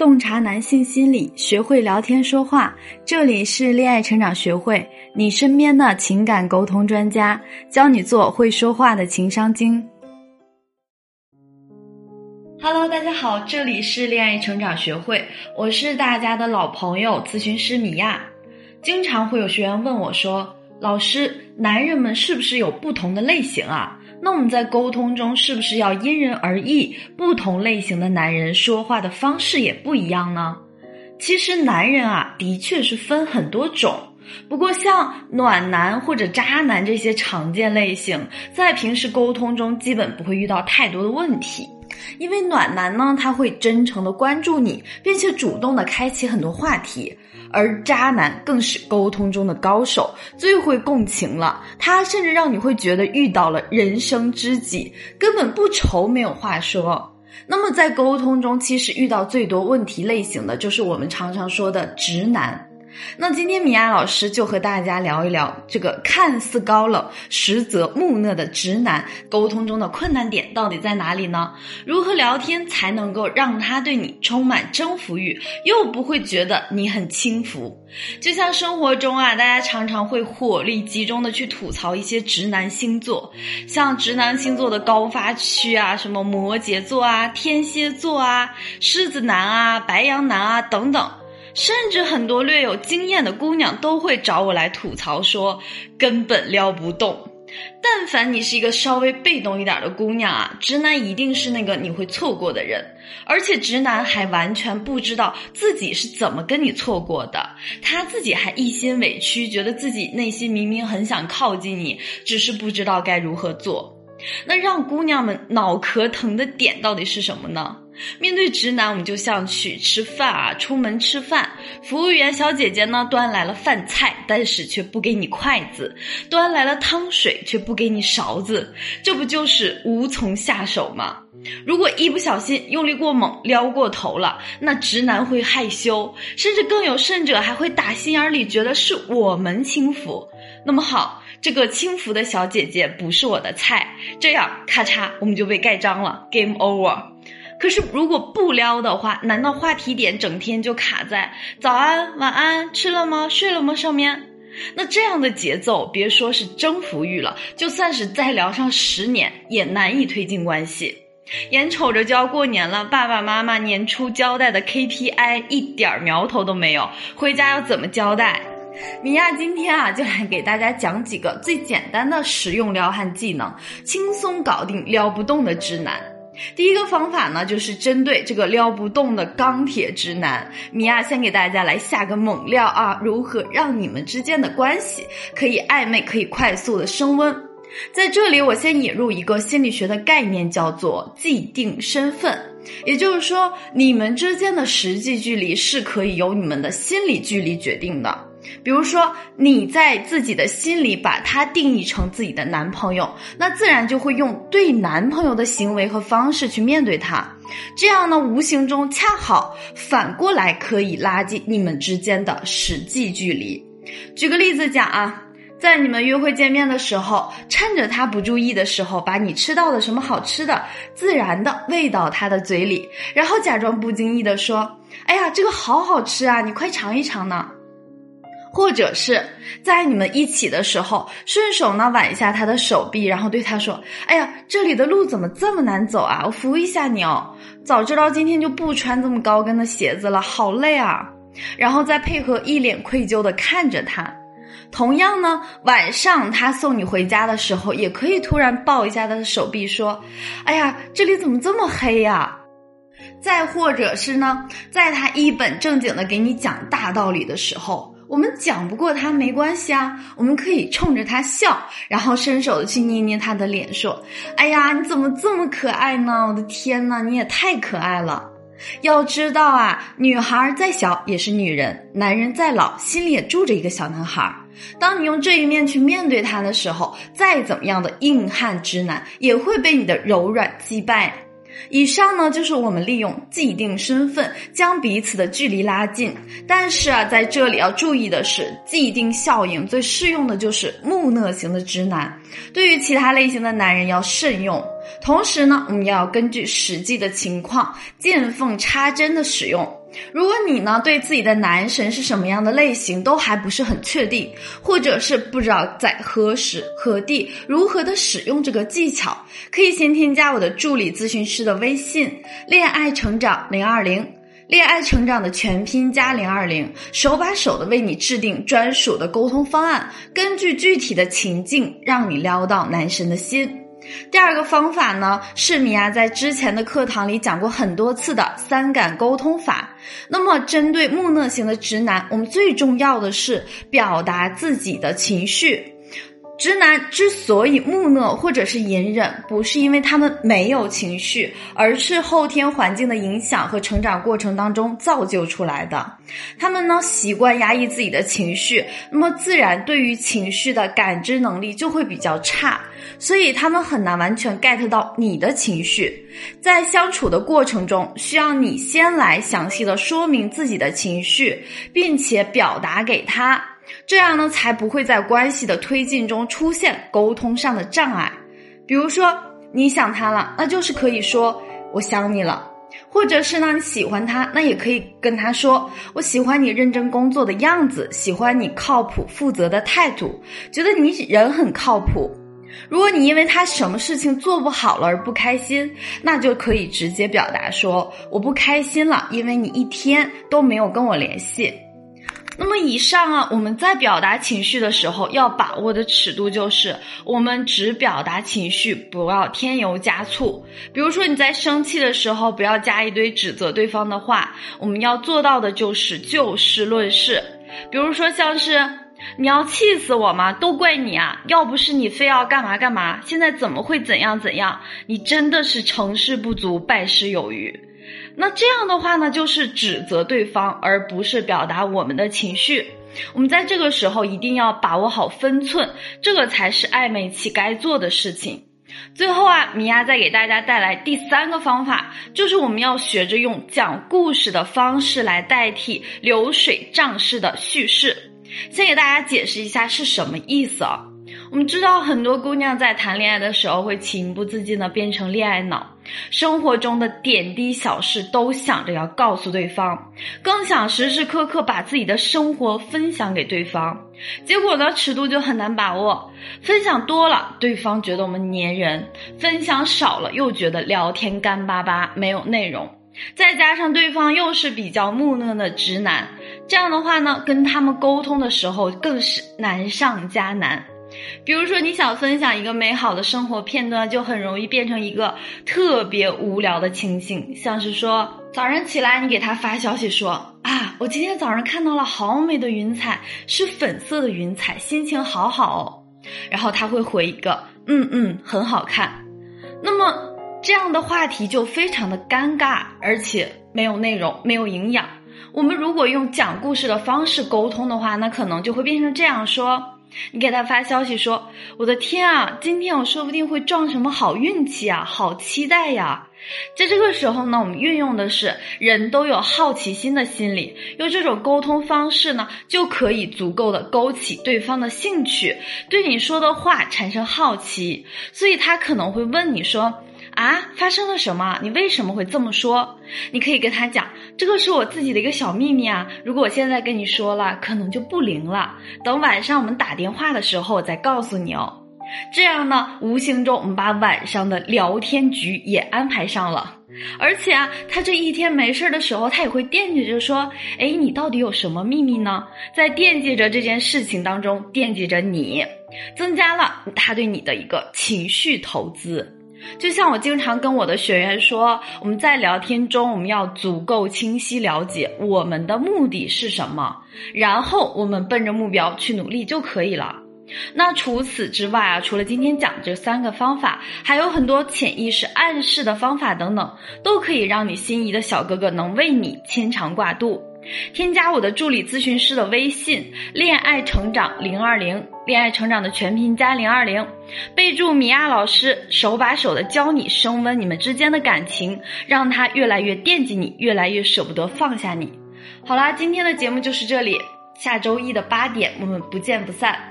洞察男性心理，学会聊天说话。这里是恋爱成长学会，你身边的情感沟通专家，教你做会说话的情商精。Hello，大家好，这里是恋爱成长学会，我是大家的老朋友咨询师米娅。经常会有学员问我说：“老师，男人们是不是有不同的类型啊？”那我们在沟通中是不是要因人而异？不同类型的男人说话的方式也不一样呢？其实男人啊，的确是分很多种。不过像暖男或者渣男这些常见类型，在平时沟通中基本不会遇到太多的问题。因为暖男呢，他会真诚的关注你，并且主动的开启很多话题。而渣男更是沟通中的高手，最会共情了。他甚至让你会觉得遇到了人生知己，根本不愁没有话说。那么在沟通中，其实遇到最多问题类型的就是我们常常说的直男。那今天米娅老师就和大家聊一聊这个看似高冷，实则木讷的直男沟通中的困难点到底在哪里呢？如何聊天才能够让他对你充满征服欲，又不会觉得你很轻浮？就像生活中啊，大家常常会火力集中的去吐槽一些直男星座，像直男星座的高发区啊，什么摩羯座啊、天蝎座啊、狮子男啊、白羊男啊等等。甚至很多略有经验的姑娘都会找我来吐槽，说根本撩不动。但凡你是一个稍微被动一点的姑娘啊，直男一定是那个你会错过的人，而且直男还完全不知道自己是怎么跟你错过的，他自己还一心委屈，觉得自己内心明明很想靠近你，只是不知道该如何做。那让姑娘们脑壳疼的点到底是什么呢？面对直男，我们就像去吃饭啊，出门吃饭，服务员小姐姐呢端来了饭菜，但是却不给你筷子；端来了汤水，却不给你勺子，这不就是无从下手吗？如果一不小心用力过猛，撩过头了，那直男会害羞，甚至更有甚者还会打心眼里觉得是我们轻浮。那么好，这个轻浮的小姐姐不是我的菜，这样咔嚓我们就被盖章了，game over。可是，如果不撩的话，难道话题点整天就卡在早安、晚安、吃了吗、睡了吗上面？那这样的节奏，别说是征服欲了，就算是再聊上十年，也难以推进关系。眼瞅着就要过年了，爸爸妈妈年初交代的 KPI 一点苗头都没有，回家要怎么交代？米娅今天啊，就来给大家讲几个最简单的实用撩汉技能，轻松搞定撩不动的直男。第一个方法呢，就是针对这个撩不动的钢铁直男，米娅先给大家来下个猛料啊，如何让你们之间的关系可以暧昧，可以快速的升温。在这里，我先引入一个心理学的概念，叫做既定身份，也就是说，你们之间的实际距离是可以由你们的心理距离决定的。比如说，你在自己的心里把他定义成自己的男朋友，那自然就会用对男朋友的行为和方式去面对他，这样呢，无形中恰好反过来可以拉近你们之间的实际距离。举个例子讲啊，在你们约会见面的时候，趁着他不注意的时候，把你吃到的什么好吃的，自然的喂到他的嘴里，然后假装不经意的说：“哎呀，这个好好吃啊，你快尝一尝呢。”或者是在你们一起的时候，顺手呢挽一下他的手臂，然后对他说：“哎呀，这里的路怎么这么难走啊？我扶一下你哦。早知道今天就不穿这么高跟的鞋子了，好累啊。”然后再配合一脸愧疚的看着他。同样呢，晚上他送你回家的时候，也可以突然抱一下他的手臂，说：“哎呀，这里怎么这么黑呀？”再或者是呢，在他一本正经的给你讲大道理的时候。我们讲不过他没关系啊，我们可以冲着他笑，然后伸手的去捏捏他的脸，说：“哎呀，你怎么这么可爱呢？我的天呐，你也太可爱了！要知道啊，女孩再小也是女人，男人再老心里也住着一个小男孩。当你用这一面去面对他的时候，再怎么样的硬汉直男也会被你的柔软击败。”以上呢，就是我们利用既定身份将彼此的距离拉近。但是啊，在这里要注意的是，既定效应最适用的就是木讷型的直男，对于其他类型的男人要慎用。同时呢，我们要根据实际的情况见缝插针的使用。如果你呢对自己的男神是什么样的类型都还不是很确定，或者是不知道在何时何地如何的使用这个技巧，可以先添加我的助理咨询师的微信“恋爱成长零二零”，恋爱成长的全拼加零二零，手把手的为你制定专属的沟通方案，根据具体的情境，让你撩到男神的心。第二个方法呢，是米娅在之前的课堂里讲过很多次的三感沟通法。那么，针对木讷型的直男，我们最重要的是表达自己的情绪。直男之所以木讷或者是隐忍，不是因为他们没有情绪，而是后天环境的影响和成长过程当中造就出来的。他们呢习惯压抑自己的情绪，那么自然对于情绪的感知能力就会比较差，所以他们很难完全 get 到你的情绪。在相处的过程中，需要你先来详细的说明自己的情绪，并且表达给他。这样呢，才不会在关系的推进中出现沟通上的障碍。比如说，你想他了，那就是可以说“我想你了”；或者是呢，你喜欢他，那也可以跟他说“我喜欢你认真工作的样子，喜欢你靠谱负责的态度，觉得你人很靠谱”。如果你因为他什么事情做不好了而不开心，那就可以直接表达说“我不开心了，因为你一天都没有跟我联系”。那么以上啊，我们在表达情绪的时候要把握的尺度就是，我们只表达情绪，不要添油加醋。比如说你在生气的时候，不要加一堆指责对方的话。我们要做到的就是就事论事。比如说像是你要气死我吗？都怪你啊！要不是你非要干嘛干嘛，现在怎么会怎样怎样？你真的是成事不足败事有余。那这样的话呢，就是指责对方，而不是表达我们的情绪。我们在这个时候一定要把握好分寸，这个才是暧昧期该做的事情。最后啊，米娅再给大家带来第三个方法，就是我们要学着用讲故事的方式来代替流水账式的叙事。先给大家解释一下是什么意思啊？我们知道很多姑娘在谈恋爱的时候会情不自禁的变成恋爱脑，生活中的点滴小事都想着要告诉对方，更想时时刻刻把自己的生活分享给对方。结果呢，尺度就很难把握，分享多了对方觉得我们粘人，分享少了又觉得聊天干巴巴没有内容。再加上对方又是比较木讷的直男，这样的话呢，跟他们沟通的时候更是难上加难。比如说，你想分享一个美好的生活片段，就很容易变成一个特别无聊的情形。像是说，早上起来你给他发消息说：“啊，我今天早上看到了好美的云彩，是粉色的云彩，心情好好。”哦。”然后他会回一个：“嗯嗯，很好看。”那么这样的话题就非常的尴尬，而且没有内容，没有营养。我们如果用讲故事的方式沟通的话，那可能就会变成这样说。你给他发消息说：“我的天啊，今天我说不定会撞什么好运气啊，好期待呀！”在这个时候呢，我们运用的是人都有好奇心的心理，用这种沟通方式呢，就可以足够的勾起对方的兴趣，对你说的话产生好奇，所以他可能会问你说。啊，发生了什么？你为什么会这么说？你可以跟他讲，这个是我自己的一个小秘密啊。如果我现在跟你说了，可能就不灵了。等晚上我们打电话的时候，我再告诉你哦。这样呢，无形中我们把晚上的聊天局也安排上了。而且啊，他这一天没事的时候，他也会惦记着说，哎，你到底有什么秘密呢？在惦记着这件事情当中，惦记着你，增加了他对你的一个情绪投资。就像我经常跟我的学员说，我们在聊天中，我们要足够清晰了解我们的目的是什么，然后我们奔着目标去努力就可以了。那除此之外啊，除了今天讲这三个方法，还有很多潜意识暗示的方法等等，都可以让你心仪的小哥哥能为你牵肠挂肚。添加我的助理咨询师的微信“恋爱成长零二零”，恋爱成长的全拼加零二零，备注米娅老师，手把手的教你升温你们之间的感情，让他越来越惦记你，越来越舍不得放下你。好啦，今天的节目就是这里，下周一的八点我们不见不散。